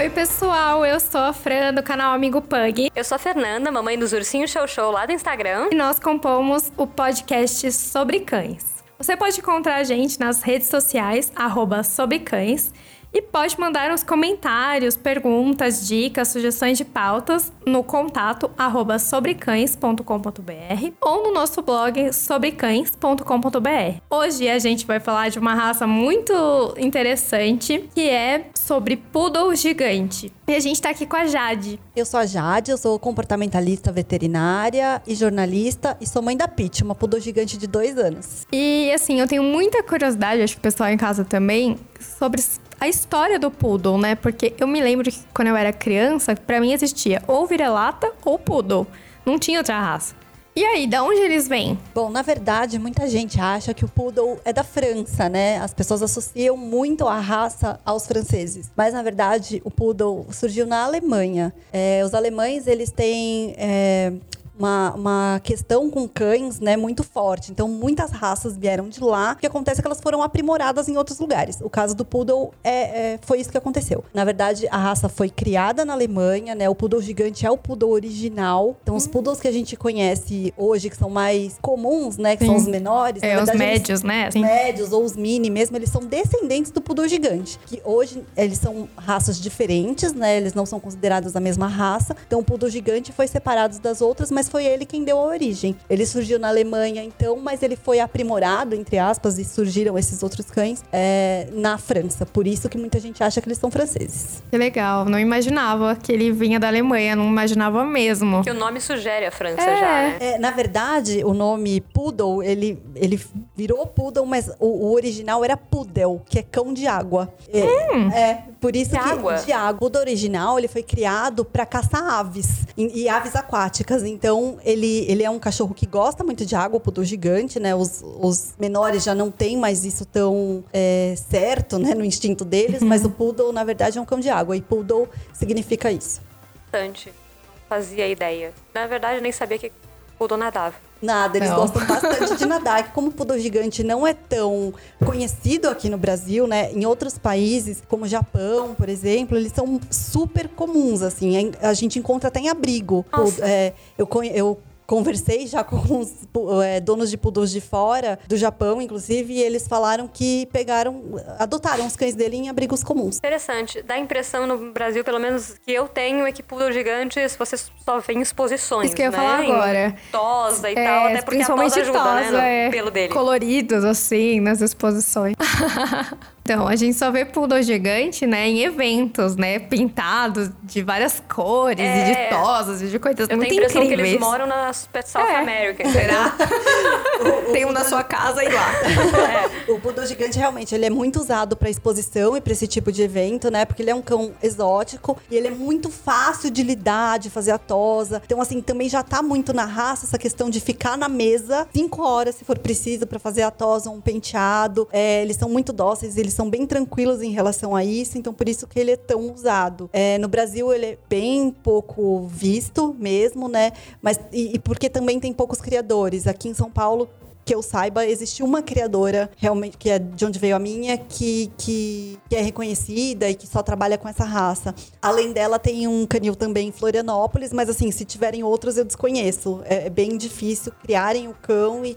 Oi, pessoal, eu sou a Fran do canal Amigo Pug. Eu sou a Fernanda, mamãe dos Ursinhos Show Show lá do Instagram. E nós compomos o podcast Sobre Cães. Você pode encontrar a gente nas redes sociais, arroba Sobre Cães, e pode mandar uns comentários, perguntas, dicas, sugestões de pautas no contato arroba sobrecães.com.br ou no nosso blog sobrecães.com.br. Hoje a gente vai falar de uma raça muito interessante que é sobre poodle gigante. E a gente tá aqui com a Jade. Eu sou a Jade, eu sou comportamentalista veterinária e jornalista e sou mãe da Pete, uma poodle gigante de dois anos. E assim, eu tenho muita curiosidade, acho que o pessoal em casa também, sobre a história do poodle, né? Porque eu me lembro que quando eu era criança, para mim existia ou vira-lata ou poodle. Não tinha outra raça. E aí, da onde eles vêm? Bom, na verdade, muita gente acha que o poodle é da França, né? As pessoas associam muito a raça aos franceses. Mas, na verdade, o poodle surgiu na Alemanha. É, os alemães, eles têm é, uma, uma questão com cães, né, muito forte. Então, muitas raças vieram de lá. O que acontece é que elas foram aprimoradas em outros lugares. O caso do Poodle é, é foi isso que aconteceu. Na verdade, a raça foi criada na Alemanha, né? O Poodle gigante é o Poodle original. Então, os hum. Poodles que a gente conhece hoje, que são mais comuns, né, que Sim. são os menores. É, verdade, os médios, né? Os médios ou os mini mesmo, eles são descendentes do Poodle gigante. Que hoje, eles são raças diferentes, né? Eles não são considerados a mesma raça. Então, o Poodle gigante foi separado das outras, mas foi ele quem deu a origem. Ele surgiu na Alemanha, então, mas ele foi aprimorado, entre aspas, e surgiram esses outros cães é, na França. Por isso que muita gente acha que eles são franceses. Que legal. Não imaginava que ele vinha da Alemanha, não imaginava mesmo. Que o nome sugere a França é. já, né? É, na verdade, o nome Poodle, ele, ele virou Poodle, mas o, o original era Pudel, que é cão de água. É, hum. é por isso de que água. de água. O original, ele foi criado para caçar aves e, e aves aquáticas. Então, ele ele, ele é um cachorro que gosta muito de água, o poodle gigante, né? Os, os menores já não têm mais isso tão é, certo, né? No instinto deles, mas o poodle, na verdade, é um cão de água. E poodle significa isso. Bastante. Fazia ideia. Na verdade, eu nem sabia que poodle nadava. Nada, eles não. gostam bastante de nadar. Que como o poodle gigante não é tão conhecido aqui no Brasil, né? Em outros países, como o Japão, por exemplo, eles são super comuns, assim. A gente encontra até em abrigo. É, eu, eu conversei já com os é, donos de poodles de fora, do Japão, inclusive, e eles falaram que pegaram, adotaram os cães dele em abrigos comuns. Interessante. Dá a impressão no Brasil, pelo menos que eu tenho, é que poodle gigantes você só vê em exposições. Isso que eu ia né? falar agora. Em tosa e é, tal, até porque a tosa ajuda, tosa, né? No é, pelo dele. Coloridos, assim, nas exposições. Então, a gente só vê poodle gigante, né, em eventos, né, pintados de várias cores é. e de tosas e de coisas Eu muito tenho a incríveis. que eles moram na South é. America. Será? Tem um na sua casa e lá. É. O poodle gigante realmente ele é muito usado para exposição e para esse tipo de evento, né? Porque ele é um cão exótico e ele é muito fácil de lidar, de fazer a tosa. Então assim, também já tá muito na raça essa questão de ficar na mesa cinco horas se for preciso para fazer a tosa, um penteado. É, eles são muito dóceis, eles são bem tranquilos em relação a isso, então por isso que ele é tão usado. É, no Brasil ele é bem pouco visto mesmo, né? Mas e, e porque também tem poucos criadores. Aqui em São Paulo que eu saiba, existe uma criadora, realmente, que é de onde veio a minha, que, que, que, é reconhecida e que só trabalha com essa raça. Além dela, tem um canil também em Florianópolis, mas assim, se tiverem outros, eu desconheço. É, é bem difícil criarem o cão e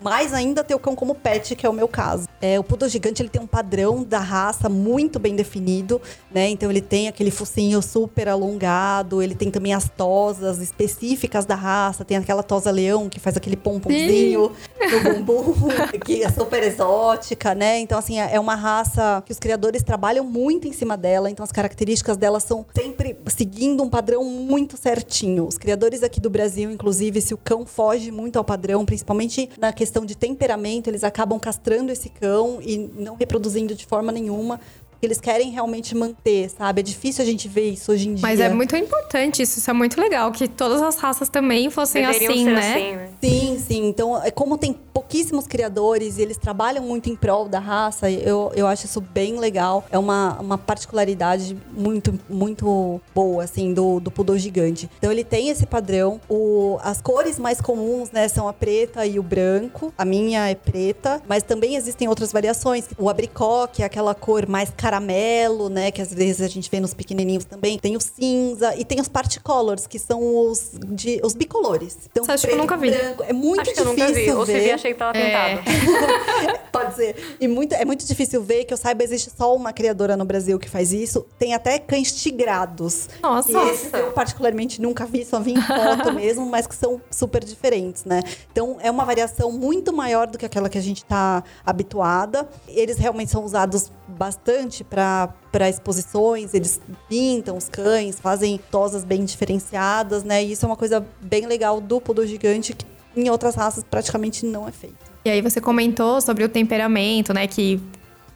mais ainda ter o cão como pet, que é o meu caso. É, o poodle gigante ele tem um padrão da raça muito bem definido, né? Então ele tem aquele focinho super alongado, ele tem também as tosas específicas da raça, tem aquela tosa leão que faz aquele pomponzinho no bumbum, que é super exótica, né? Então assim, é uma raça que os criadores trabalham muito em cima dela, então as características dela são sempre seguindo um padrão muito certinho. Os criadores aqui do Brasil, inclusive, se o cão foge muito ao padrão, principalmente na questão de temperamento, eles acabam castrando esse cão e não reproduzindo de forma nenhuma, que eles querem realmente manter, sabe? É difícil a gente ver isso hoje em dia. Mas é muito importante isso, isso é muito legal, que todas as raças também fossem assim, né? Assim, né? Sim, sim. Então, é como tem pouquíssimos criadores e eles trabalham muito em prol da raça, eu, eu acho isso bem legal. É uma, uma particularidade muito, muito boa, assim, do, do pudor gigante. Então, ele tem esse padrão. O, as cores mais comuns, né, são a preta e o branco. A minha é preta, mas também existem outras variações. O abricó, que é aquela cor mais característica caramelo, né? Que às vezes a gente vê nos pequenininhos também. Tem o cinza e tem os particolors, que são os, de, os bicolores. Então, Você acha que eu nunca vi? branco, É muito Acho que eu difícil nunca vi. Ou se vi, ver. achei que tava É. pintado. Pode ser. E muito, é muito difícil ver, que eu saiba, existe só uma criadora no Brasil que faz isso. Tem até cães tigrados. Nossa. E esses eu particularmente nunca vi, só vi em foto mesmo, mas que são super diferentes, né? Então é uma variação muito maior do que aquela que a gente está habituada. Eles realmente são usados bastante para para exposições, eles pintam os cães, fazem tosas bem diferenciadas, né? E isso é uma coisa bem legal do poodle gigante que em outras raças praticamente não é feito. E aí você comentou sobre o temperamento, né? Que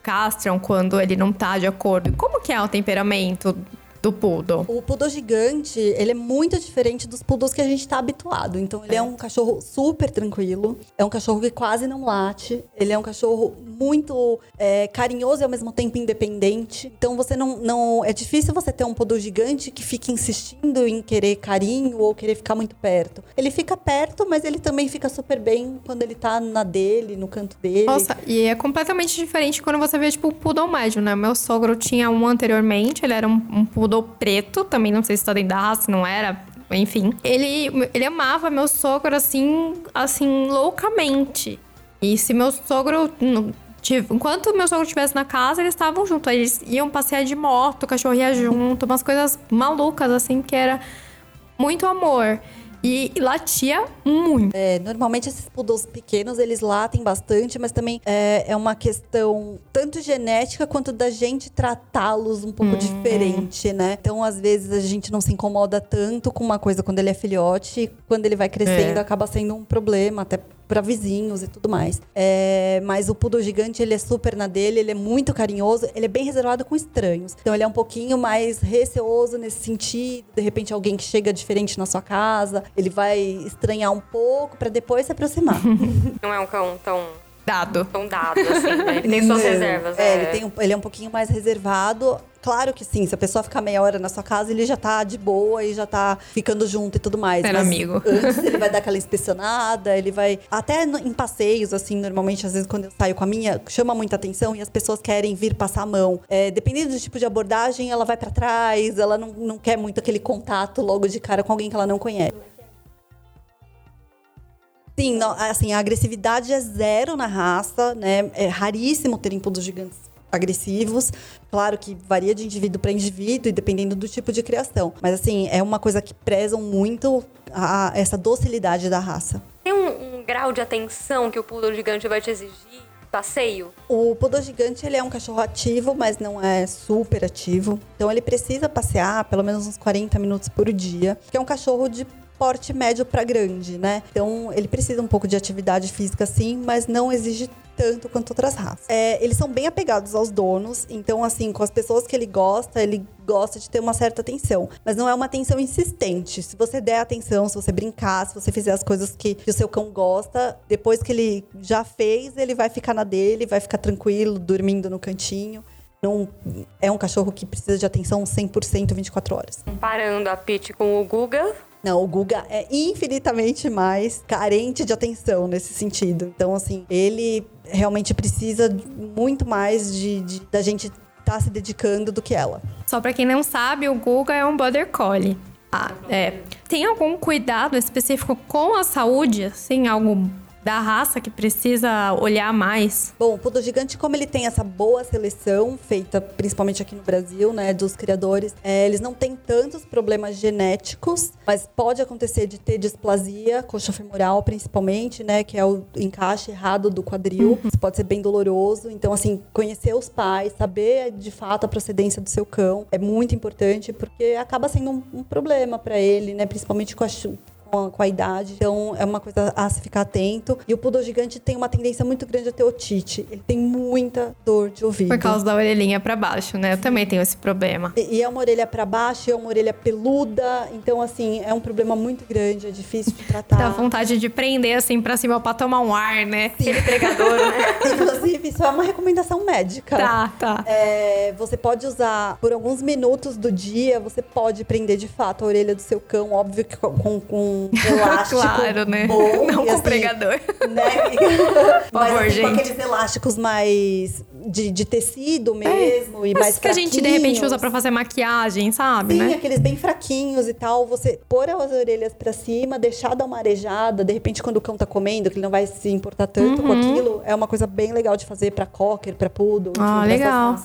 castram quando ele não tá de acordo. Como que é o temperamento do poodle? O poodle gigante, ele é muito diferente dos poodles que a gente tá habituado. Então, ele é um cachorro super tranquilo. É um cachorro que quase não late. Ele é um cachorro muito é, carinhoso e ao mesmo tempo independente. Então, você não, não... É difícil você ter um poodle gigante que fique insistindo em querer carinho ou querer ficar muito perto. Ele fica perto, mas ele também fica super bem quando ele tá na dele, no canto dele. Nossa, e é completamente diferente quando você vê, tipo, o poodle médio, né? Meu sogro tinha um anteriormente, ele era um, um poodle preto, também não sei se tá dentro da raça, não era. Enfim, ele, ele amava meu sogro assim, assim, loucamente. E se meu sogro. Enquanto meu sogro estivesse na casa, eles estavam juntos. Eles iam passear de moto, o cachorro ia junto, umas coisas malucas, assim, que era muito amor. E latia muito. É, normalmente esses poodles pequenos, eles latem bastante, mas também é, é uma questão tanto genética quanto da gente tratá-los um pouco diferente, né? Então, às vezes, a gente não se incomoda tanto com uma coisa quando ele é filhote, e quando ele vai crescendo, É. acaba sendo um problema, até para vizinhos e tudo mais. É, mas o poodle gigante, ele é super na dele, ele é muito carinhoso, ele é bem reservado com estranhos. Então ele é um pouquinho mais receoso nesse sentido. De repente alguém que chega diferente na sua casa, ele vai estranhar um pouco para depois se aproximar. Não é um cão tão, Dado. tão dado, assim, né? Ele tem suas Não. reservas. É, ele, tem um- ele é um pouquinho mais reservado. Claro que sim, se a pessoa ficar meia hora na sua casa, ele já tá de boa e já tá ficando junto e tudo mais. Ser Mas amigo. Antes ele vai dar aquela inspecionada, ele vai. Até no- em passeios, assim, normalmente, às vezes, quando eu saio com a minha, chama muita atenção e as pessoas querem vir passar a mão. É, dependendo do tipo de abordagem, ela vai pra trás, ela não, não quer muito aquele contato logo de cara com alguém que ela não conhece. Sim, não, assim, a agressividade é zero na raça, né? É raríssimo ter poodles gigantes agressivos. Claro que varia de indivíduo para indivíduo e dependendo do tipo de criação. Mas assim, é uma coisa que prezam muito a- essa docilidade da raça. Tem um, um grau de atenção que o poodle gigante vai te exigir? Passeio? O poodle gigante ele é um cachorro ativo, mas não é super ativo. Então ele precisa passear pelo menos uns 40 minutos por dia, que é um cachorro de porte médio para grande, né? Então ele precisa um pouco de atividade física sim, mas não exige tanto quanto outras raças. É, eles são bem apegados aos donos, então assim, com as pessoas que ele gosta, ele gosta de ter uma certa atenção, mas não é uma atenção insistente. Se você der atenção, se você brincar, se você fizer as coisas que, que o seu cão gosta, depois que ele já fez, ele vai ficar na dele, vai ficar tranquilo, dormindo no cantinho. Não é um cachorro que precisa de atenção 100% 24 horas. Comparando a Pete com o Guga, Não, o Guga é infinitamente mais carente de atenção nesse sentido. Então, assim, ele realmente precisa muito mais de, de- da gente estar se dedicando do que ela. Só pra quem não sabe, o Guga é um Border Collie. Ah, é. Tem algum cuidado específico com a saúde? Assim, algo da raça que precisa olhar mais? Bom, o Poodle Gigante, como ele tem essa boa seleção, feita principalmente aqui no Brasil, né, dos criadores, é, eles não têm tantos problemas genéticos, mas pode acontecer de ter displasia coxofemoral, principalmente, né, que é o encaixe errado do quadril. Isso pode ser bem doloroso. Então, assim, conhecer os pais, saber de fato a procedência do seu cão é muito importante, porque acaba sendo um, um problema para ele, né, principalmente com a com a, com a idade. Então, é uma coisa a se ficar atento. E o poodle gigante tem uma tendência muito grande a ter otite. Ele tem muita dor de ouvido. Por causa da orelhinha pra baixo, né? Eu também tenho esse problema. E e é uma orelha para baixo, é uma orelha peluda. Então, assim, é um problema muito grande, é difícil de tratar. Dá vontade de prender assim pra cima pra tomar um ar, né? aquele pregador, né? Inclusive, isso é uma recomendação médica. Tá, tá. É, você pode usar por alguns minutos do dia, você pode prender de fato a orelha do seu cão, óbvio que com, com, com um elástico. Claro, né? Bom, Não e com assim, pregador. né? favor, Mas assim, com gente. aqueles elásticos mais mais de, de tecido mesmo e mais que a gente, de repente, usa pra fazer maquiagem, sabe, Sim, né? aqueles bem fraquinhos e tal. Você pôr as orelhas pra cima, deixar dar uma arejada. De repente, quando o cão tá comendo, que ele não vai se importar tanto Uhum. com aquilo, é uma coisa bem legal de fazer pra cocker, pra poodle. Ah, enfim, essas legal.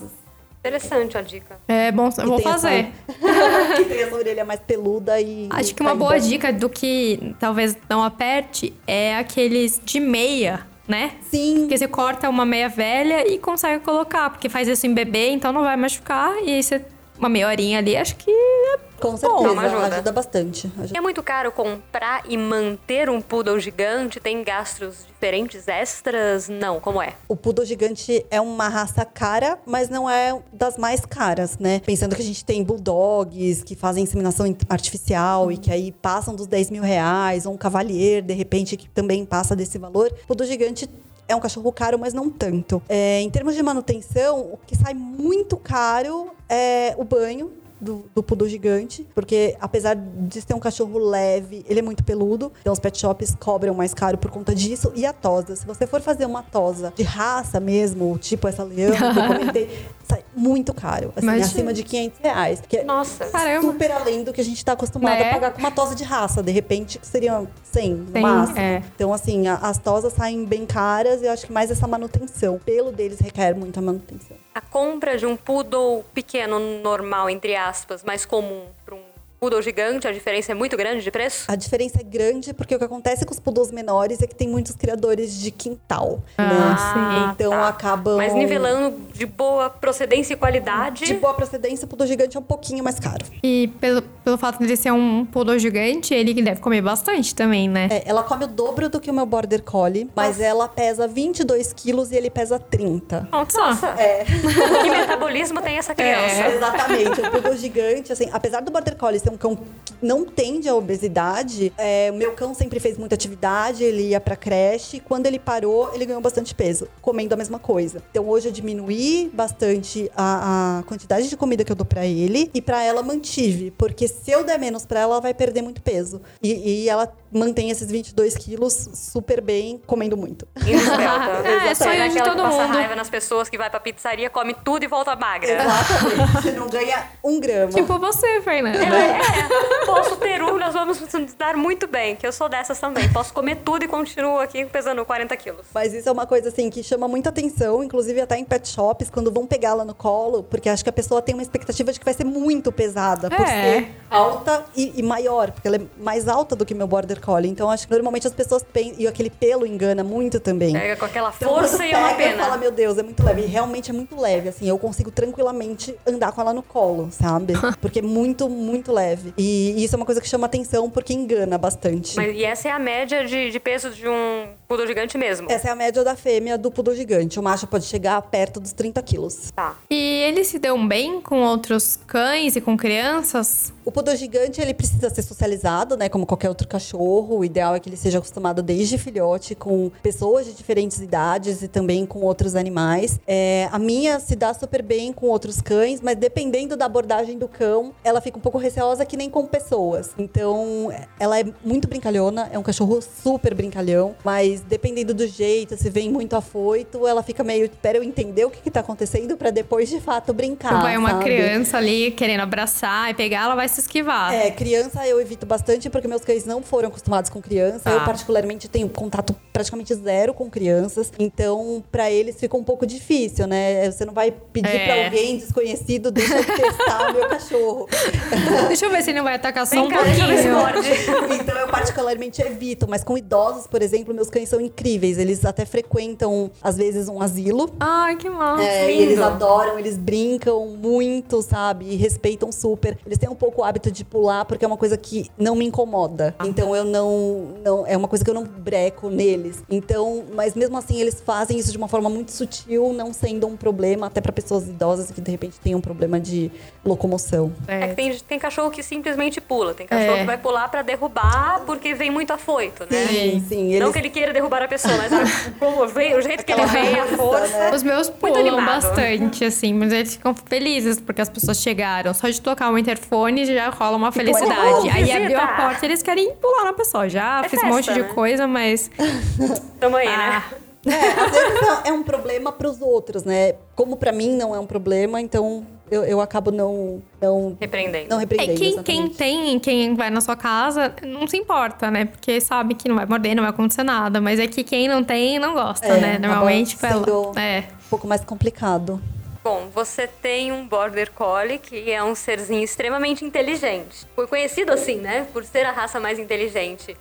Interessante a dica. É bom, eu vou tem essa- fazer. que tem essa orelha mais peluda e. Acho que uma caída. boa dica do que talvez não aperte é aqueles de meia, né? Sim. Porque você corta uma meia velha e consegue colocar, porque faz isso em bebê, então não vai machucar. E aí você, uma meia horinha ali, acho que é Com certeza, ajuda. ajuda. bastante. ajuda. É muito caro comprar e manter um poodle gigante? Tem gastos diferentes, extras? Não, como é? O poodle gigante é uma raça cara, mas não é das mais caras, né? Pensando que a gente tem bulldogs que fazem inseminação in- artificial e que aí passam dos 10 mil reais, ou um cavalier, de repente, que também passa desse valor. O poodle gigante é um cachorro caro, mas não tanto. É, em termos de manutenção, o que sai muito caro é o banho. Do, do poodle gigante, porque apesar de ser um cachorro leve, ele é muito peludo, então os pet shops cobram mais caro por conta disso. E a tosa, se você for fazer uma tosa de raça mesmo, tipo essa leão que eu comentei, sai muito caro, assim, Imagina. acima de 500 reais, que é Nossa. Caramba. super além do que a gente tá acostumado Né? a pagar com uma tosa de raça, de repente que seriam 100 no Sim, máximo. é. Então assim, a- as tosas saem bem caras e eu acho que mais essa manutenção, o pelo deles requer muita manutenção. A compra de um poodle pequeno, normal, entre aspas, mais comum, para um poodle gigante, a diferença é muito grande de preço? A diferença é grande porque o que acontece com os poodles menores é que tem muitos criadores de quintal. Ah, né? sim. Então tá. acabam. Mas nivelando de boa procedência e qualidade. De boa procedência, o poodle gigante é um pouquinho mais caro. E pelo, pelo fato de ele ser um poodle gigante, ele deve comer bastante também, né? É, ela come o dobro do que o meu border collie, mas ela pesa 22 quilos e ele pesa 30. Nossa, É. que metabolismo tem essa criança? Exatamente, o poodle gigante, assim, apesar do border collie ser um cão que não tende à obesidade, é, o meu cão sempre fez muita atividade, ele ia pra creche, quando ele parou, ele ganhou bastante peso, comendo a mesma coisa. Então hoje eu diminuí bastante a, a quantidade de comida que eu dou pra ele e pra ela mantive, porque se eu der menos pra ela, ela vai perder muito peso. E, e ela mantém esses 22 quilos super bem, comendo muito. Esbelta. É, sonho Daquela de que todo passa mundo. raiva nas pessoas que vai pra pizzaria, come tudo e volta magra. Exatamente, você não ganha um grama. Tipo você, Fernanda. É, posso ter um, nós vamos dar muito bem, que eu sou dessas também. Posso comer tudo e continuo aqui pesando 40 quilos. Mas isso é uma coisa assim que chama muita atenção, inclusive até em pet shops, quando vão pegá-la no colo, porque acho que a pessoa tem uma expectativa de que vai ser muito pesada, por É. ser alta e, e maior, porque ela é mais alta do que meu border collie. Então acho que normalmente as pessoas pensam, e aquele pelo engana muito também. Pega com aquela Então, força quando e é uma pega, pena. fala, meu Deus, é muito leve. E realmente é muito leve, assim. Eu consigo tranquilamente andar com ela no colo, sabe? Porque é muito, muito leve. E, e isso é uma coisa que chama atenção, porque engana bastante. Mas, e essa é a média de, de peso de um poodle gigante mesmo. Essa é a média da fêmea do poodle gigante. O macho pode chegar perto dos 30 quilos. Tá. E eles se dão bem com outros cães e com crianças? O poodle gigante, ele precisa ser socializado, né? Como qualquer outro cachorro. O ideal é que ele seja acostumado desde filhote com pessoas de diferentes idades e também com outros animais. É, a minha se dá super bem com outros cães, mas dependendo da abordagem do cão, ela fica um pouco receosa que nem com pessoas. Então, ela é muito brincalhona, é um cachorro super brincalhão, mas dependendo do jeito, se vem muito afoito, ela fica meio, espera eu entender o que, que tá acontecendo pra depois de fato brincar. vai uma sabe? criança ali querendo abraçar e pegar, ela vai se esquivar. É, criança eu evito bastante porque meus cães não foram acostumados com criança. Tá. Eu, particularmente, tenho contato praticamente zero com crianças. Então, pra eles fica um pouco difícil, né? Você não vai pedir É. pra alguém desconhecido, deixa eu testar o meu cachorro. Deixa eu ver se ele não vai atacar só Vem um cá, deixa eu ver se pouquinho. morde. então, eu particularmente evito. Mas com idosos, por exemplo, meus cães são incríveis. Eles até frequentam, às vezes, um asilo. Ai, que massa. É, eles adoram, eles brincam muito, sabe? E respeitam super. Eles têm um pouco o hábito de pular, porque é uma coisa que não me incomoda. Então eu não, não. É uma coisa que eu não breco neles. Então, mas mesmo assim, eles fazem isso de uma forma muito sutil, não sendo um problema, até pra pessoas idosas que de repente têm um problema de locomoção. É que tem, tem cachorro que simplesmente pula. Tem cachorro É. que vai pular pra derrubar porque vem muito afoito, né? Sim, sim. Não Eles, que ele queira derrubar a pessoa, mas a- como vem- o jeito que ele vem, a força. né? Os meus pulam bastante, assim, mas eles ficam felizes porque as pessoas chegaram. Só de tocar o interfone já rola uma felicidade. "Oh, Aí visita!" abriu a porta eles querem pular na pessoa. Já É fiz um monte festa, de né? coisa, mas. Tamo aí, Ah, né? É, às vezes é- é um problema pros outros, né? Como pra mim não é um problema, então eu, eu acabo não, não, Repreendendo. não É, repreendendo. quem, quem exatamente. tem, quem vai na sua casa, não se importa, né? Porque sabe que não vai morder, não vai acontecer nada. Mas é que quem não tem, não gosta, É, né? Normalmente, acaba ela- sendo- É. um pouco mais complicado. Bom, você tem um Border Collie, que é um serzinho extremamente inteligente. Foi conhecido assim, né? Por ser a raça mais inteligente.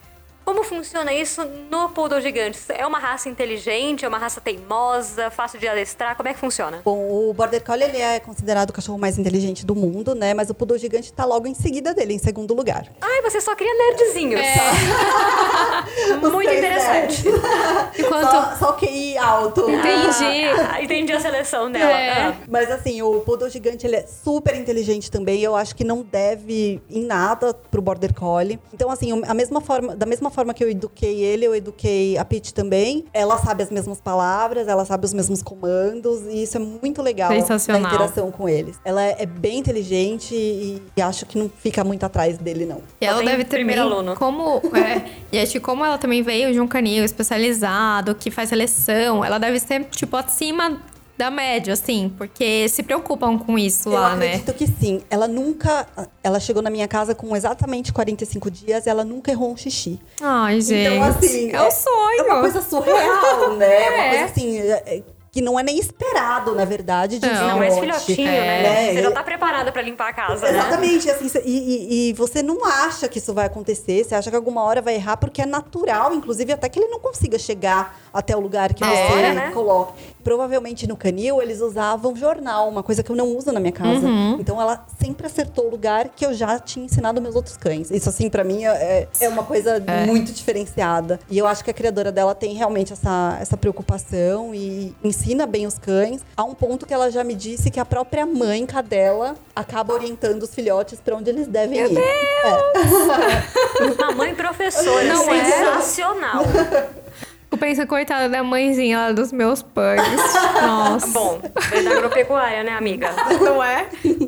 Como funciona isso no Poodle gigante? É uma raça inteligente? É uma raça teimosa? Fácil de adestrar? Como é que funciona? Bom, o Border Collie ele é considerado o cachorro mais inteligente do mundo, né? Mas o Poodle gigante tá logo em seguida dele, em segundo lugar. Ai, você só cria nerdzinhos. Muito interessante. Enquanto. Só, só QI alto. Entendi. Ah, entendi a seleção dela. É. Ah. Mas assim, o Poodle gigante ele é super inteligente também. Eu acho que não deve em nada pro Border Collie. Então, assim, a mesma forma, da mesma forma que eu eduquei ele, eu eduquei a Pete também. Ela sabe as mesmas palavras, ela sabe os mesmos comandos. E isso é muito legal Sensacional. na interação com eles. Ela é bem inteligente e, e acho que não fica muito atrás dele, não. E ela tem deve ter primeiro aluno. como é, e acho que como ela também veio de um canil especializado que faz seleção, ela deve ser tipo acima da média, assim, porque se preocupam com isso Eu lá, né? acredito que sim. Ela nunca. Ela chegou na minha casa com exatamente 45 dias ela nunca errou um xixi. Ai, gente. Então, assim. é, um sonho. É uma coisa surreal, né? É uma É. coisa assim. é- é- que não é nem esperado, na verdade, de Não. Não, filhote. filhotinho, É. né? Você É. já tá preparada pra limpar a casa, né? Exatamente, assim, cê- e, e- e você não acha que isso vai acontecer, você acha que alguma hora vai errar, porque é natural, inclusive, até que ele não consiga chegar até o lugar que É. você né? coloca. Provavelmente no canil eles usavam jornal, uma coisa que eu não uso na minha casa. Uhum. Então ela sempre acertou o lugar que eu já tinha ensinado meus outros cães. Isso, assim, pra mim é, é uma coisa É. muito diferenciada. E eu acho que a criadora dela tem realmente essa, essa preocupação e ensina bem os cães. A um ponto que ela já me disse que a própria mãe cadela acaba orientando os filhotes pra onde eles devem ir. É. A mãe professora, Não é? Eu penso, coitada da mãezinha lá dos meus pugs. Nossa. Bom, veio da agropecuária, né, amiga? Não é?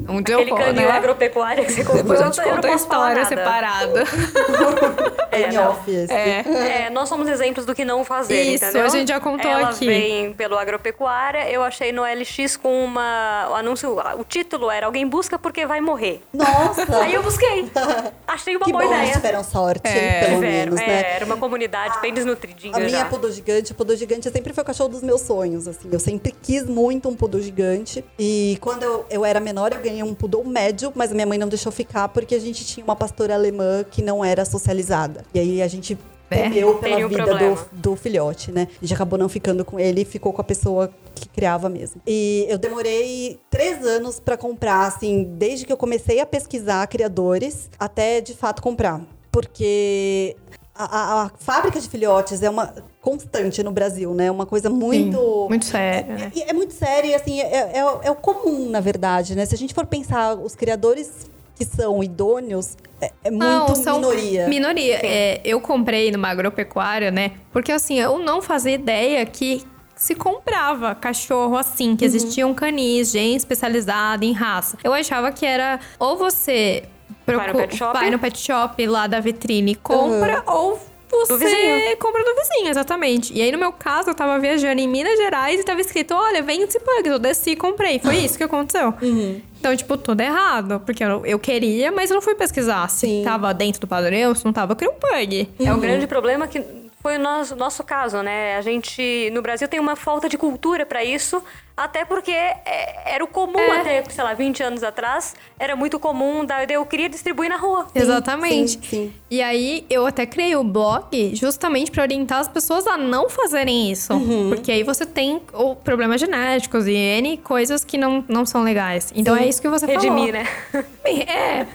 Um dia Aquele eu canil né? agropecuária que você contou, Depois eu te conto a história separada. É, não. esse. É. É, nós somos exemplos do que não fazer, Isso, entendeu? a gente já contou Ela aqui. vem pelo agropecuária, eu achei no LX com uma... O anúncio, o título era Alguém busca porque vai morrer. Nossa! Aí eu busquei. Achei uma que boa bom, eles ideia. tiveram sorte, É. pelo Tiveram, menos, é, né? Era uma comunidade bem desnutridinha A minha já. Poodle gigante, o poodle gigante sempre foi o cachorro dos meus sonhos, assim. Eu sempre quis muito um poodle gigante. E quando eu, eu era menor, eu ganhei um poodle médio, mas a minha mãe não deixou ficar porque a gente tinha uma pastora alemã que não era socializada. E aí a gente temeu pela vida do, do filhote, né? A gente acabou não ficando com ele e ficou com a pessoa que criava mesmo. E eu demorei três anos pra comprar, assim, desde que eu comecei a pesquisar criadores até de fato comprar. Porque a, a- a fábrica de filhotes é uma constante no Brasil, né? Uma coisa muito. Sim, muito sério, né? E É, muito sério e, assim, é, é, é o comum, na verdade, né? Se a gente for pensar, os criadores que são idôneos, é, é muito Não, são minoria. Minoria. É, eu comprei numa agropecuária, né? Porque assim, eu não fazia ideia que se comprava cachorro assim, que existia um canis, gente especializado em raça. Eu achava que era ou você Vai no procu- pet shop. vai no pet shop lá da vitrine e compra, ou Do você vizinho. compra do vizinho, exatamente. E aí, no meu caso, eu tava viajando em Minas Gerais e tava escrito: olha, vem esse pug. Eu desci e comprei. Foi isso que aconteceu. Então, tipo, tudo errado. Porque eu, eu queria, mas eu não fui pesquisar se Sim. tava dentro do padrão, se não tava. Eu queria um pug. É o grande problema que foi o nosso, nosso caso, né? A gente, no Brasil, tem uma falta de cultura pra isso, até porque é, era o comum É. até, sei lá, 20 anos atrás, era muito comum, daí eu queria distribuir na rua. Exatamente. sim, sim. E aí, eu até criei o blog justamente pra orientar as pessoas a não fazerem isso. Uhum. Porque aí você tem ou problemas genéticos e N coisas que não, não são legais. Então é isso que você Redimir, falou. né? É.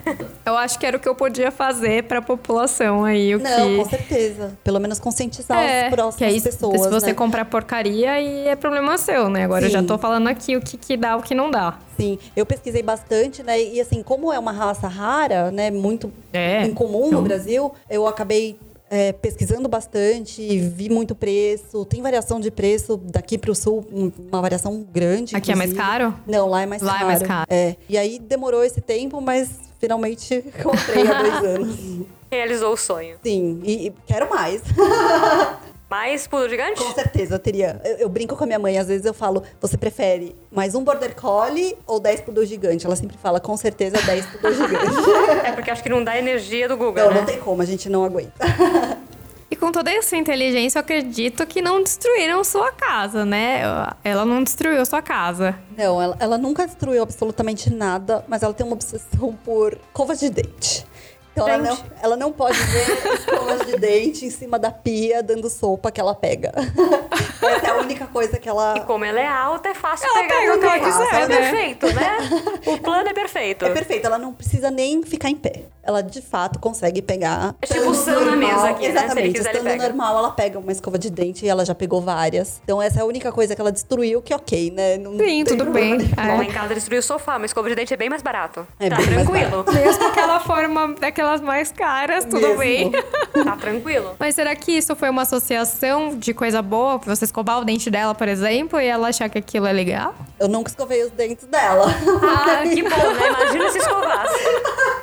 Eu acho que era o que eu podia fazer pra população aí. O Não, que... com certeza. Pelo menos conscientizar É, as próximas que aí, pessoas, se você né? comprar porcaria, aí é problema seu, né? Agora eu já Sim. Tô falando aqui o que, que dá, o que não dá. Sim, eu pesquisei bastante, né? E assim, como é uma raça rara, né? Muito É. incomum Então- no Brasil, eu acabei é, pesquisando bastante, vi muito preço. Tem variação de preço daqui pro sul, um- uma variação grande. Aqui é mais inclusive. caro? Não, lá é mais Lá é caro. mais caro. É. E aí demorou esse tempo, mas finalmente comprei há dois anos. Realizou o sonho. Sim, e, e quero mais. Mais poodle gigante? Com certeza, eu teria. Eu, eu brinco com a minha mãe, às vezes eu falo, você prefere mais um border collie ou 10 poodle gigante? Ela sempre fala, com certeza 10 poodle gigante. É porque acho que não dá energia do Google, Não, né? não tem como, a gente não aguenta. E com toda essa inteligência, eu acredito que não destruíram sua casa, né? Ela não destruiu sua casa. Não, ela, ela nunca destruiu absolutamente nada, mas ela tem uma obsessão por covas de dente. Então ela não, ela não pode ver escovas de dente em cima da pia dando sopa que ela pega. Essa é a única coisa que ela. E como ela é alta, é fácil Ela pegar pega o que quiser, É né? perfeito, né? O plano é perfeito. É perfeito, ela não precisa nem ficar em pé. Ela de fato consegue pegar. É tipo o na mesa aqui, né? Se ele Exatamente. quiser, ele Estando pega. normal, ela pega uma escova de dente e ela já pegou várias. Então essa é a única coisa que ela destruiu, que ok, né? Não Sim, tudo problema bem. É. Bom, em casa destruir o sofá, mas escova de dente é bem mais barato. É tá bem mais tranquilo. Mesmo que ela for uma daquelas mais caras, tudo Mesmo. bem. Tá tranquilo. Mas será que isso foi uma associação de coisa boa? Você escovar o dente dela, por exemplo, e ela achar que aquilo é legal? Eu nunca escovei os dentes dela. Ah, que bom, né? Imagina se escovasse.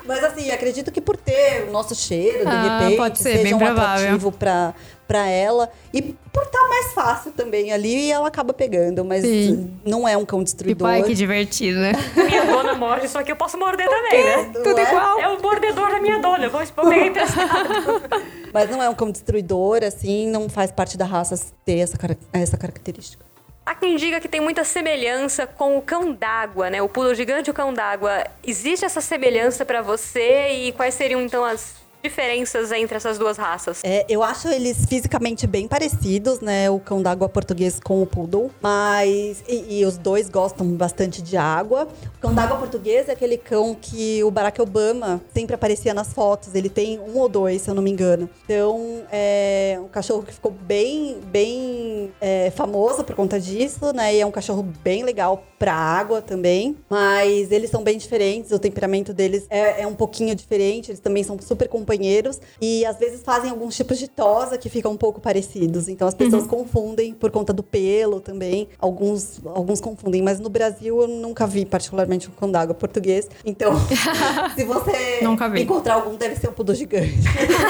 Mas assim, acredito que por ter o nosso cheiro, de Ah, repente, pode ser, seja bem um provável. atrativo pra, pra ela. E por estar mais fácil também ali, ela acaba pegando. Mas Sim. não é um cão Tipo, destruidor. ai, que divertido, né? Minha dona morde, só que eu posso morder também, né? Não Tudo é? igual. É o mordedor da minha dona. Eu vou pegar emprestado. Mas não é um cão destruidor, assim, não faz parte da raça ter essa, essa característica. Há quem diga que tem muita semelhança com o cão d'água, né? O poodle gigante e o cão d'água. Existe essa semelhança pra você? E quais seriam, então, as diferenças entre essas duas raças? É, eu acho eles fisicamente bem parecidos, né? O cão d'água português com o poodle. Mas. E, e os dois gostam bastante de água. O cão d'água português é aquele cão que o Barack Obama sempre aparecia nas fotos. Ele tem um ou dois, se eu não me engano. Então, é um cachorro que ficou bem, bem é, famoso por conta disso, né? E é um cachorro bem legal pra água também. Mas eles são bem diferentes. O temperamento deles é, é um pouquinho diferente. Eles também são super companheiros. E às vezes fazem alguns tipos de tosa que ficam um pouco parecidos. Então as pessoas confundem por conta do pelo também. Alguns, alguns confundem. Mas no Brasil eu nunca vi, particularmente, um cão d'água português. Então, se você Nunca vi. encontrar algum, deve ser um poodle gigante.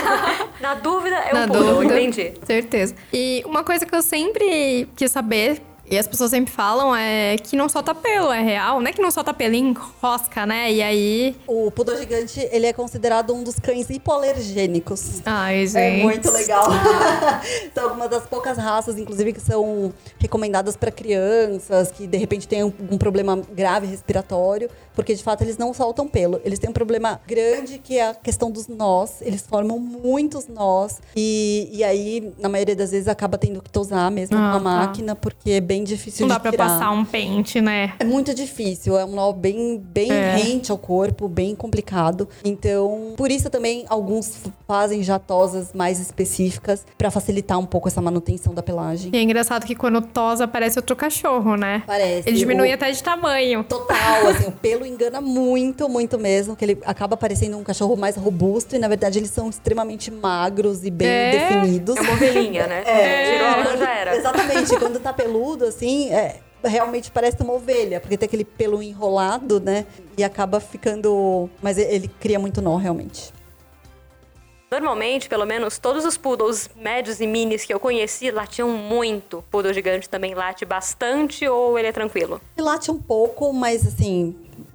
Na dúvida, é Na um poodle, dúvida. entendi. Certeza. E uma coisa que eu sempre quis saber, e as pessoas sempre falam, é que não solta pelo, é real. Não é que não solta pelo, enrosca, né? E aí. O poodle gigante, ele é considerado um dos cães hipoalergênicos. Ai, gente. É muito legal. são algumas das poucas raças, inclusive, que são recomendadas para crianças que de repente têm algum problema grave respiratório, porque de fato eles não soltam pelo. Eles têm um problema grande que é a questão dos nós. Eles formam muitos nós e, e aí, na maioria das vezes, acaba tendo que tosar mesmo Ah, uma tá. máquina, porque é bem difícil Não de dá pra tirar. passar um pente, né? É muito difícil, é um nó bem, bem É. rente ao corpo, bem complicado. Então, por isso também alguns fazem já tosas mais específicas pra facilitar um pouco essa manutenção da pelagem. E é engraçado que quando tosa parece outro cachorro, né? Parece. Ele diminui o- até de tamanho. Total, assim, o pelo engana muito, muito mesmo, que ele acaba parecendo um cachorro mais robusto e na verdade eles são extremamente magros e bem É. definidos. É uma ovelhinha, né? É. Tirou a lã, já era. Exatamente, quando tá peludo, assim, é, realmente parece uma ovelha, porque tem aquele pelo enrolado, né? E acaba ficando. Mas ele- cria muito nó, realmente. Normalmente, pelo menos, todos os poodles médios e minis que eu conheci latiam muito. Poodle gigante também late bastante ou ele é tranquilo? Ele late um pouco, mas assim.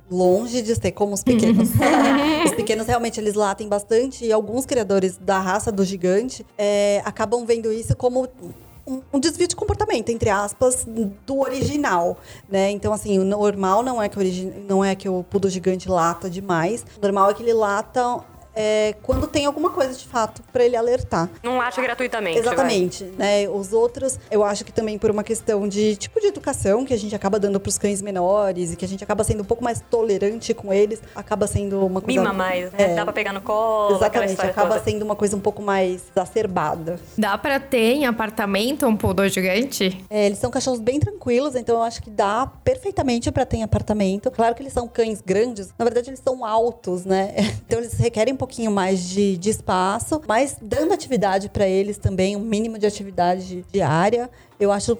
Longe de ser como os pequenos. os pequenos realmente eles latem bastante e alguns criadores da raça do gigante é, acabam vendo isso como um, desvio de comportamento, entre aspas, do original, né? Então, assim, o normal não é que origi- não é que o poodle gigante lata demais. O normal é que ele lata é, quando tem alguma coisa de fato pra ele alertar. Não late gratuitamente. vai. Exatamente, né? Os outros, eu acho que também por uma questão de tipo de educação que a gente acaba dando pros cães menores e que a gente acaba sendo um pouco mais tolerante com eles, acaba sendo uma coisa Mima mais, né? É, Dá pra pegar no colo, Exatamente, acaba toda. sendo uma coisa um pouco mais exacerbada. Dá pra ter em apartamento um poodle gigante? É, eles são cachorros bem tranquilos, então eu acho que dá perfeitamente pra ter em apartamento. Claro que eles são cães grandes, na verdade eles são altos, né? Então eles requerem um pouquinho mais de, de espaço, mas dando atividade pra eles também, um mínimo de atividade diária. Eu acho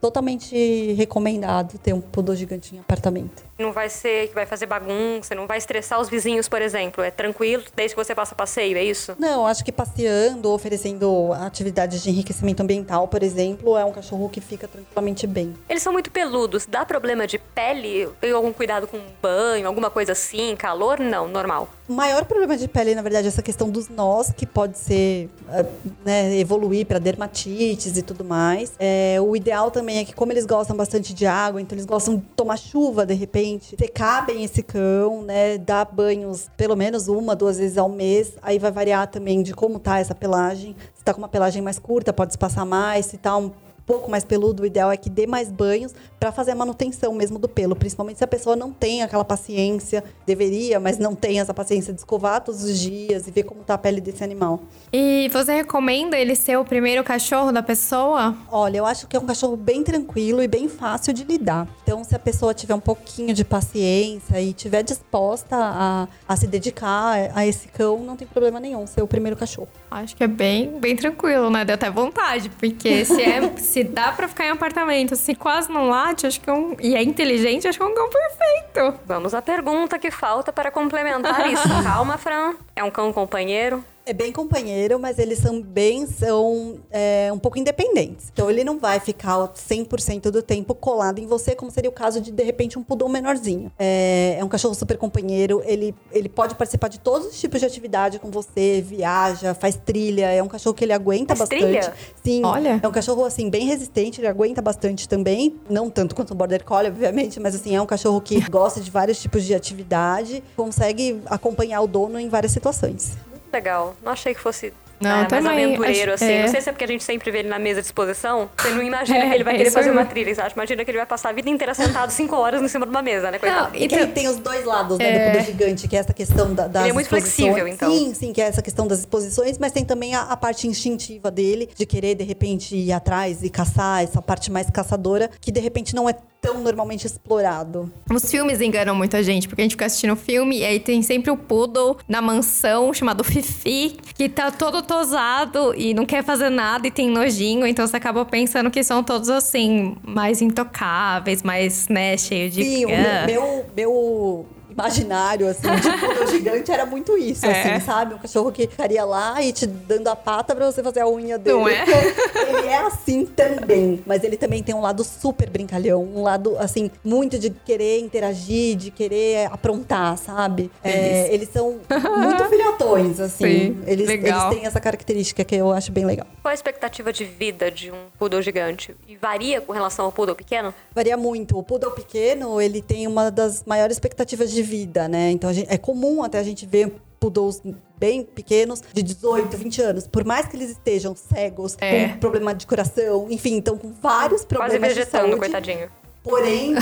totalmente recomendado ter um poodle gigante em apartamento. Não vai ser que vai fazer bagunça, não vai estressar os vizinhos, por exemplo. É tranquilo desde que você passa passeio, é isso? Não, acho que passeando, oferecendo atividades de enriquecimento ambiental, por exemplo, é um cachorro que fica tranquilamente bem. Eles são muito peludos. Dá problema de pele? Tem algum cuidado com banho, alguma coisa assim? Calor? Não, normal. O maior problema de pele, na verdade, é essa questão dos nós, que pode ser, eh, né, evoluir para dermatites e tudo mais. É, o ideal também é que, como eles gostam bastante de água, então eles gostam de tomar chuva de repente, secar bem esse cão, né, dar banhos pelo menos uma, duas vezes ao mês. Aí vai variar também de como tá essa pelagem. Se tá com uma pelagem mais curta, pode espaçar mais. Se tá um pouco mais peludo, o ideal é que dê mais banhos para fazer a manutenção mesmo do pelo, principalmente se a pessoa não tem aquela paciência, deveria, mas não tem essa paciência de escovar todos os dias e ver como tá a pele desse animal. E você recomenda ele ser o primeiro cachorro da pessoa? Olha, eu acho que é um cachorro bem tranquilo e bem fácil de lidar. Então, se a pessoa tiver um pouquinho de paciência e tiver disposta a, a se dedicar a esse cão, não tem problema nenhum ser o primeiro cachorro. Acho que é bem, bem tranquilo, né? Deu até vontade, porque se, é, se dá pra ficar em apartamento, se quase não late, acho que é um. E é inteligente, acho que é um cão perfeito. Vamos à pergunta que falta para complementar isso. Calma, Fran. É um cão companheiro? É bem companheiro, mas eles são bem, são é, um pouco independentes. Então ele não vai ficar 100% do tempo colado em você, como seria o caso de, de repente, um pudor menorzinho. É, é, um cachorro super companheiro, ele, ele pode participar de todos os tipos de atividade com você, viaja, faz trilha. É um cachorro que ele aguenta faz bastante. Trilha? Sim. Olha. É um cachorro, assim, bem resistente, ele aguenta bastante também. Não tanto quanto o Border Collie, obviamente, mas, assim, é um cachorro que gosta de vários tipos de atividade, consegue acompanhar o dono em várias situações. Legal. Não achei que fosse Não, né, mais também, aventureiro, acho- assim. é. Não sei se é porque a gente sempre vê ele na mesa de exposição. Você não imagina É, que ele vai é querer fazer aí. uma trilha, sabe? Imagina que ele vai passar a vida inteira sentado cinco horas em cima de uma mesa, né, coitado? Não, E que ele tem os dois lados, né, É. do poder gigante, que é essa questão da, das Ele é muito exposições. flexível, então. Sim, sim, que é essa questão das exposições, mas tem também a, a parte instintiva dele, de querer, de repente, ir atrás e caçar, essa parte mais caçadora, que de repente não é tão normalmente explorado. Os filmes enganam muita gente, porque a gente fica assistindo filme e aí tem sempre o poodle na mansão chamado Fifi, que tá todo tosado e não quer fazer nada e tem nojinho, então você acaba pensando que são todos assim, mais intocáveis, mais, né, cheio de. Sim, o Ah. meu, meu imaginário, assim, de poodle gigante era muito isso, É. assim, sabe? Um cachorro que ficaria lá e te dando a pata pra você fazer a unha dele. Não é? ele é assim também, mas ele também tem um lado super brincalhão, um lado, assim, muito de querer interagir, de querer aprontar, sabe? É, eles são muito filhotões, assim. Sim, eles, legal. eles têm essa característica que eu acho bem legal. Qual a expectativa de vida de um poodle gigante? E varia com relação ao poodle pequeno? Varia muito. O poodle pequeno, ele tem uma das maiores expectativas de vida, né? Então gente- é comum até a gente ver poodles bem pequenos, de 18, 20 anos. Por mais que eles estejam cegos, É. com problema de coração, enfim, então com vários Quase problemas de vegetando, saúde. coitadinho. Porém,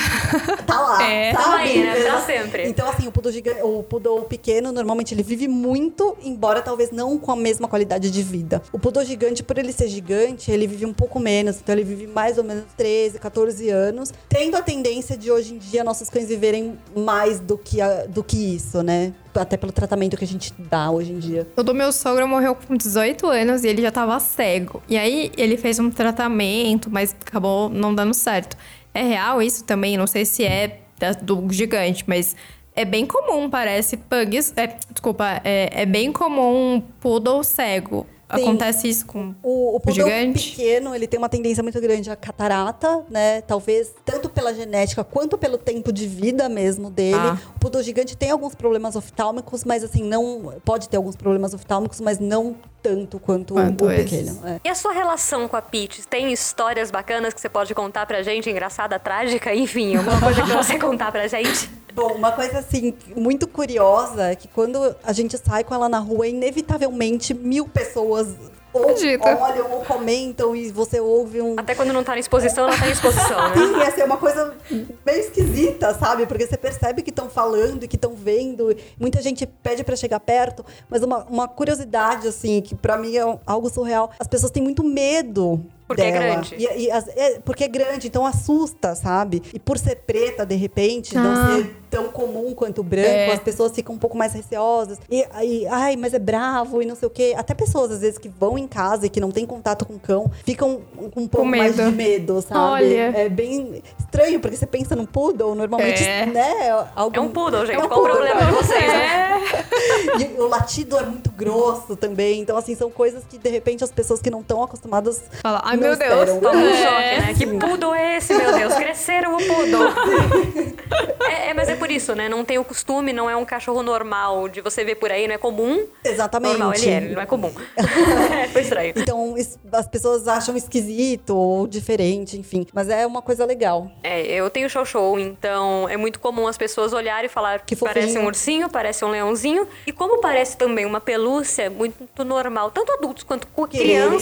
tá lá, É. sabe? Tamo aí, né? Pra sempre. Então, assim, o poodle, giga- o poodle pequeno, normalmente ele vive muito, embora talvez não com a mesma qualidade de vida. O poodle gigante, por ele ser gigante, ele vive um pouco menos. Então, ele vive mais ou menos 13, 14 anos. Tendo a tendência de, hoje em dia, nossos cães viverem mais do que, a- do que isso, né? Até pelo tratamento que a gente dá hoje em dia. O do meu sogro morreu com 18 anos e ele já tava cego. E aí ele fez um tratamento, mas acabou não dando certo. É real isso também? Não sei se é do gigante, mas é bem comum, parece. Pugs. É, desculpa, é, é bem comum poodle cego. Sim. Acontece isso com O, o gigante? pequeno, ele tem uma tendência muito grande à catarata, né? Talvez tanto pela genética quanto pelo tempo de vida mesmo dele. Ah. O poodle gigante tem alguns problemas oftálmicos, mas assim, não... Pode ter alguns problemas oftálmicos, mas não tanto quanto, Quanto o pequeno. é. E a sua relação com a Peach? Tem histórias bacanas que você pode contar pra gente? Engraçada, trágica? Enfim, alguma coisa que você contar pra gente? Bom, uma coisa assim, muito curiosa, é que quando a gente sai com ela na rua, inevitavelmente mil pessoas ou Acredita. olham ou comentam e você ouve um... Até quando não tá em exposição, ela tá em exposição, né? Sim, essa é uma coisa bem esquisita, sabe? Porque você percebe que estão falando e que estão vendo. Muita gente pede pra chegar perto, mas uma, uma curiosidade, assim, que pra mim é algo surreal. As pessoas têm muito medo Porque é dela. grande. E, e as- é, porque é grande, então assusta, sabe? E por ser preta, de repente, Ah. não ser tão comum quanto o branco, É. as pessoas ficam um pouco mais receosas. E aí, ai, mas é bravo e não sei o quê. Até pessoas, às vezes, que vão em casa e que não têm contato com o cão, ficam com um pouco mais medo. de medo, sabe? Olha. É bem estranho, porque você pensa num poodle, normalmente, É. né? Algo... É um poodle, gente. É um Qual o problema de vocês, né? É. E o latido é muito grosso também. Então, assim, são coisas que, de repente, as pessoas que não estão acostumadas. Fala, ai não meu. Deus. Toma um É. choque, né? Que poodle é esse, meu Deus? Cresceram o poodle. é, é, mas é por isso, né? Não tem o costume, não é um cachorro normal de você ver por aí, não é comum. Exatamente. Normal, ele é, ele não é comum. É, Foi estranho. Então, as pessoas acham esquisito ou diferente, enfim. Mas é uma coisa legal. É, eu tenho show show, então é muito comum as pessoas olharem e falar Que que parece fofinho. um ursinho, parece um leãozinho. E como parece também uma pelúcia, é muito normal, tanto adultos quanto Quererem.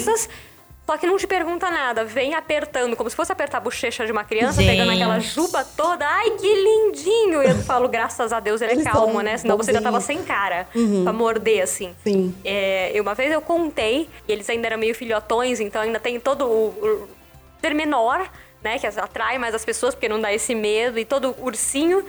Só que não te pergunta nada, vem apertando, como se fosse apertar a bochecha de uma criança, Gente. pegando aquela juba toda. Ai, que lindinho! E eu falo, graças a Deus ele é calmo, né? Senão você já tava sem cara pra morder, assim. Sim. É, e uma vez eu contei, e eles ainda eram meio filhotões, então ainda tem todo o, o ser menor, né? Que atrai mais as pessoas, porque não dá esse medo, e todo ursinho.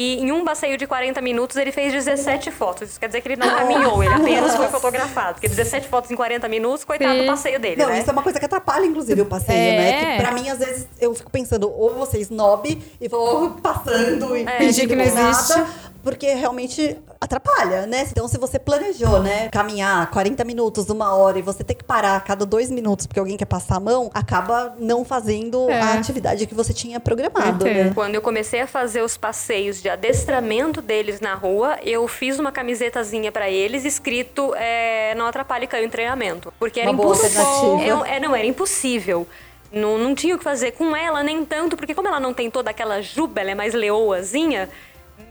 E em um passeio de 40 minutos ele fez 17 fotos. Isso quer dizer que ele não caminhou, ele apenas foi fotografado. Porque 17 fotos em 40 minutos, coitado Sim. do passeio dele, Não, né? isso é uma coisa que atrapalha, inclusive, o passeio, É. né? Que pra mim, às vezes, eu fico pensando, ou você snob e vou passando e É, fingindo que não nada, existe. Porque realmente atrapalha, né? Então, se você planejou, né, caminhar 40 minutos, uma hora, e você ter que parar a cada dois minutos porque alguém quer passar a mão, acaba não fazendo É. a atividade que você tinha programado, ter. né? Quando eu comecei a fazer os passeios de adestramento deles na rua, eu fiz uma camisetazinha pra eles escrito é, não atrapalhe caiu em treinamento, porque era impossível. É, é, não era impossível. Não, não tinha o que fazer com ela nem tanto, porque como ela não tem toda aquela juba, ela é mais leoazinha.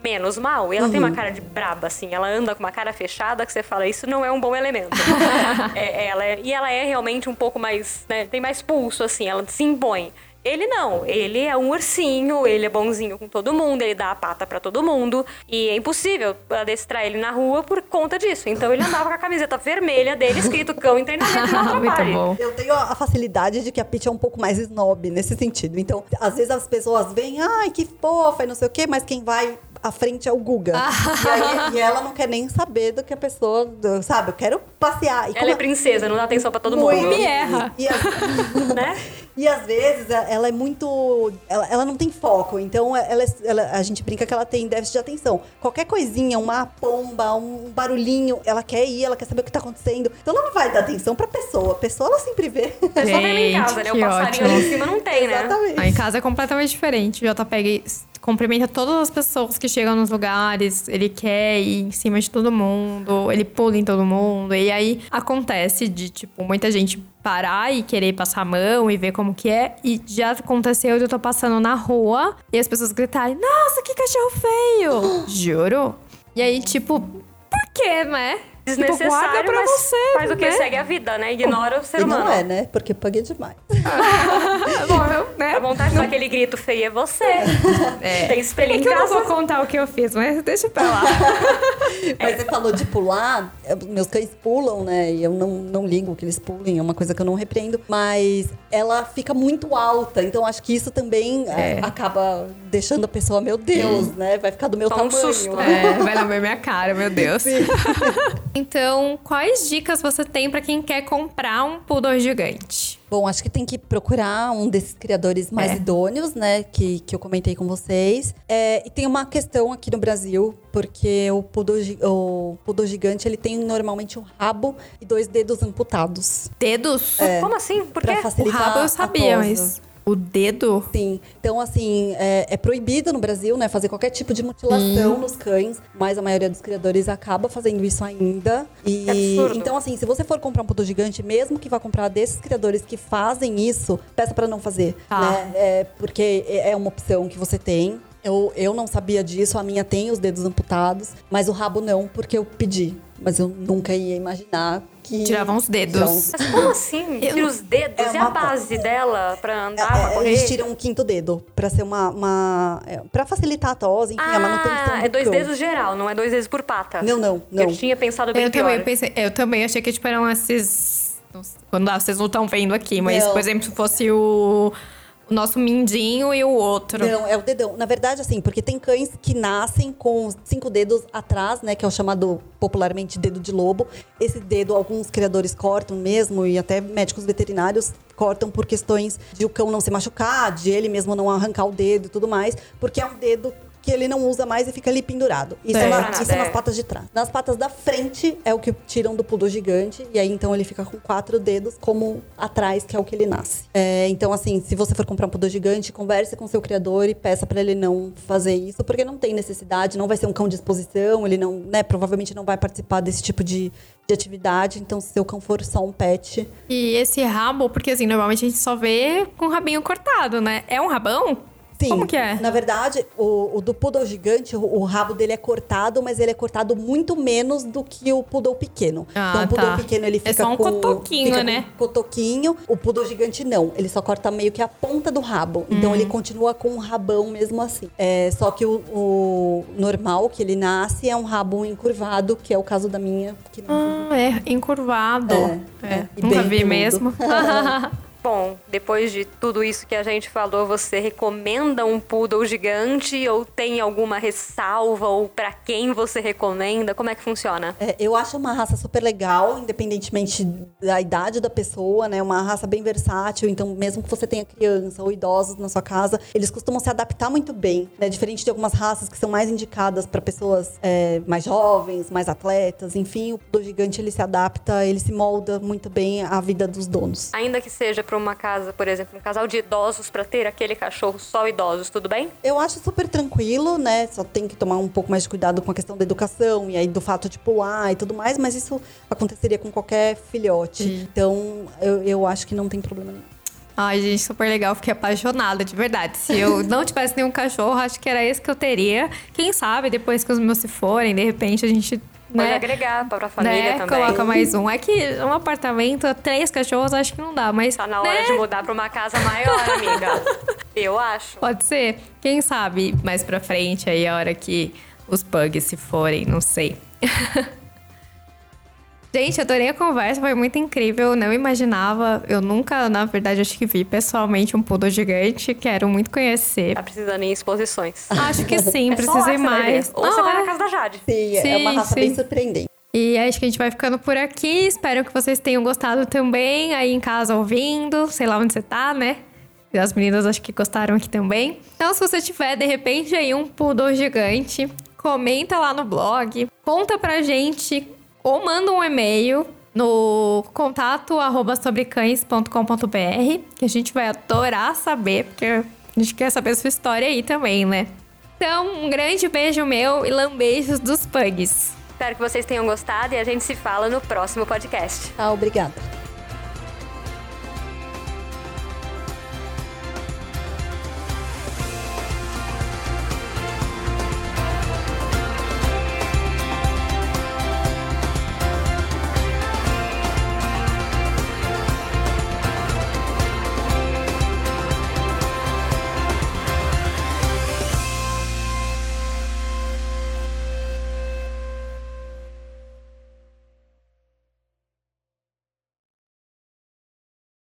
Menos mal. E ela tem uma cara de braba, assim. Ela anda com uma cara fechada que você fala, isso não é um bom elemento. É, ela é- e ela é realmente um pouco mais, né? Tem mais pulso, assim. Ela se impõe. Ele não, ele é um ursinho, ele é bonzinho com todo mundo, ele dá a pata pra todo mundo. E é impossível adestrar ele na rua por conta disso. Então ele andava com a camiseta vermelha dele, escrito cão em treinamento não Muito atrapalhe. bom. Eu tenho a facilidade de que a Pitty é um pouco mais snob nesse sentido. Então, às vezes as pessoas veem, ai, que fofa e não sei o quê, mas quem vai à frente é o Guga. e, aí- e ela não quer nem saber do que a pessoa, do- sabe? Eu quero passear. E Ela é princesa, não dá atenção pra todo Muito. mundo. Me erra. E, às- Né? e às vezes a- ela é muito. Ela, ela não tem foco. Então ela, é- ela- a gente brinca que ela tem déficit de atenção. Qualquer coisinha, uma pomba, um barulhinho, ela quer ir, ela quer saber o que tá acontecendo. Então ela não vai dar atenção pra pessoa. A pessoa ela sempre vê. É só ver em casa, né? O passarinho ótimo. ali em cima não tem, né? Exatamente. Ah, em casa é completamente diferente. JPEG cumprimenta todas as pessoas que chegam nos lugares. Ele quer ir em cima de todo mundo. Ele pula em todo mundo. E aí acontece de, tipo, muita gente parar e querer passar a mão e ver como que é. E já aconteceu de eu tô passando na rua e as pessoas gritarem: Nossa, que cachorro feio! Juro. E aí, tipo, por quê, né? Tipo, guarda Desnecessário, pra mas você, faz o que? né? Segue a vida, né? Ignora o ser E humano. não é, né? Porque paguei demais. Bom, eu, né? A vontade daquele grito feio é você. Tem espelho É em eu não vou contar o que eu fiz, mas deixa pra lá. Mas você falou de pular, eu- meus cães pulam, né? E eu não, não ligo que eles pulem, é uma coisa que eu não repreendo. Mas ela fica muito alta, então acho que isso também É. é, acaba deixando a pessoa, meu Deus, né? Vai ficar do meu Toma um tamanho. susto, É, vai lamber minha cara, meu Deus. Então, quais dicas você tem pra quem quer comprar um poodle gigante? Bom, acho que tem que procurar um desses criadores mais É. idôneos, né? Que, que eu comentei com vocês. É, e tem uma questão aqui no Brasil, porque o poodle, gi- o poodle gigante, ele tem normalmente um rabo e dois dedos amputados. Dedos? Como assim? Por Pra quê? O rabo eu sabia, mas o dedo? Sim. Então, assim, é, é proibido no Brasil, né? Fazer qualquer tipo de mutilação nos cães. Mas a maioria dos criadores acaba fazendo isso ainda. E Que absurdo. então, assim, se você for comprar um poodle gigante, mesmo que vá comprar desses criadores que fazem isso, peça pra não fazer. Tá. Né? É, porque é é uma opção que você tem. Eu, eu não sabia disso, a minha tem os dedos amputados, mas o rabo não, porque eu pedi. Mas eu nunca ia imaginar que. Tiravam os dedos. Tirar uns- Mas como assim? Eu Tira os dedos? É e a base dela pra andar, É, pra é, correr? eles tiram um quinto dedo pra ser uma. uma é, pra facilitar a tosse, enfim, a manutenção. Ah, do é dois dedos geral, não é dois dedos por pata. Não, não, não. Eu tinha pensado bem Eu pior. também, pensei, eu também achei que tipo, eram esses. Quando ah, vocês não estão vendo aqui, mas, Não. por exemplo, se fosse o, o nosso mindinho e o outro. Não, é o dedão. Na verdade, assim, porque tem cães que nascem com cinco dedos atrás, né? Que é o chamado popularmente dedo de lobo. Esse dedo, alguns criadores cortam mesmo, e até médicos veterinários cortam por questões de o cão não se machucar, de ele mesmo não arrancar o dedo e tudo mais, porque é um dedo que ele não usa mais e fica ali pendurado. Isso, é, na- isso é nas É. patas de trás. Nas patas da frente é o que tiram do poodle gigante, e aí então ele fica com quatro dedos, como atrás, que é o que ele nasce. É, então, assim, se você for comprar um poodle gigante, converse com seu criador e peça pra ele não fazer isso, porque não tem necessidade, não vai ser um cão de exposição, ele não, né, provavelmente não vai participar desse tipo de, de atividade. Então, se seu cão for só um pet, E esse rabo, porque assim, normalmente a gente só vê com o rabinho cortado, né? É um rabão? Sim. Como que é? Na verdade, o, o do poodle gigante, o, o rabo dele é cortado, mas ele é cortado muito menos do que o poodle pequeno. Ah, então, o poodle tá. pequeno ele É fica só um com cotoquinho, fica com né? um cotoquinho. O poodle gigante não, ele só corta meio que a ponta do rabo. Então Hum. ele continua com um rabão mesmo assim. É, só que o, o normal que ele nasce é um rabo encurvado, que é o caso da minha, que não Ah, é encurvado. É, É, é. Nunca vi mesmo. Bom, depois de tudo isso que a gente falou, você recomenda um poodle gigante ou tem alguma ressalva ou pra quem você recomenda? Como é que funciona? É, eu acho uma raça super legal, independentemente da idade da pessoa, né? Uma raça bem versátil, então mesmo que você tenha criança ou idosos na sua casa, eles costumam se adaptar muito bem, né? Diferente de algumas raças que são mais indicadas para pessoas é, mais jovens, mais atletas, enfim, o poodle gigante ele se adapta, ele se molda muito bem à vida dos donos. Ainda que seja pra uma casa, por exemplo, um casal de idosos pra ter aquele cachorro só idosos, tudo bem? Eu acho super tranquilo, né? Só tem que tomar um pouco mais de cuidado com a questão da educação e aí do fato de pular e tudo mais, mas isso aconteceria com qualquer filhote. Então, eu, eu acho que não tem problema nenhum. Ai, gente, super legal. Fiquei apaixonada, de verdade. Se eu não tivesse nenhum cachorro, acho que era esse que eu teria. Quem sabe, depois que os meus se forem, de repente a gente. Pode né, agregar pra, pra família né, também. Coloca mais um. É que um apartamento, três cachorros, acho que não dá, mas. Tá na hora né, de mudar pra uma casa maior, amiga. Eu acho. Pode ser. Quem sabe mais pra frente aí, a hora que os bugs se forem, não sei. Gente, adorei a conversa, foi muito incrível. Não imaginava, eu nunca, na verdade, acho que vi pessoalmente um poodle gigante. Quero muito conhecer. Tá precisando em exposições. Acho que sim, É ir você mais. Ou você Não, vai é. na casa da Jade. Sim, é uma Sim, raça bem sim. surpreendente. E acho que a gente vai ficando por aqui. Espero que vocês tenham gostado também, aí em casa ouvindo. Sei lá onde você tá, né? E as meninas acho que gostaram aqui também. Então, se você tiver, de repente, aí um poodle gigante, comenta lá no blog, conta pra gente ou manda um e-mail no contato arroba sobrecães.com.br que a gente vai adorar saber, porque a gente quer saber a sua história aí também, né? Então, um grande beijo meu e lambejos dos pugs. Espero que vocês tenham gostado e a gente se fala no próximo podcast. Ah, obrigada.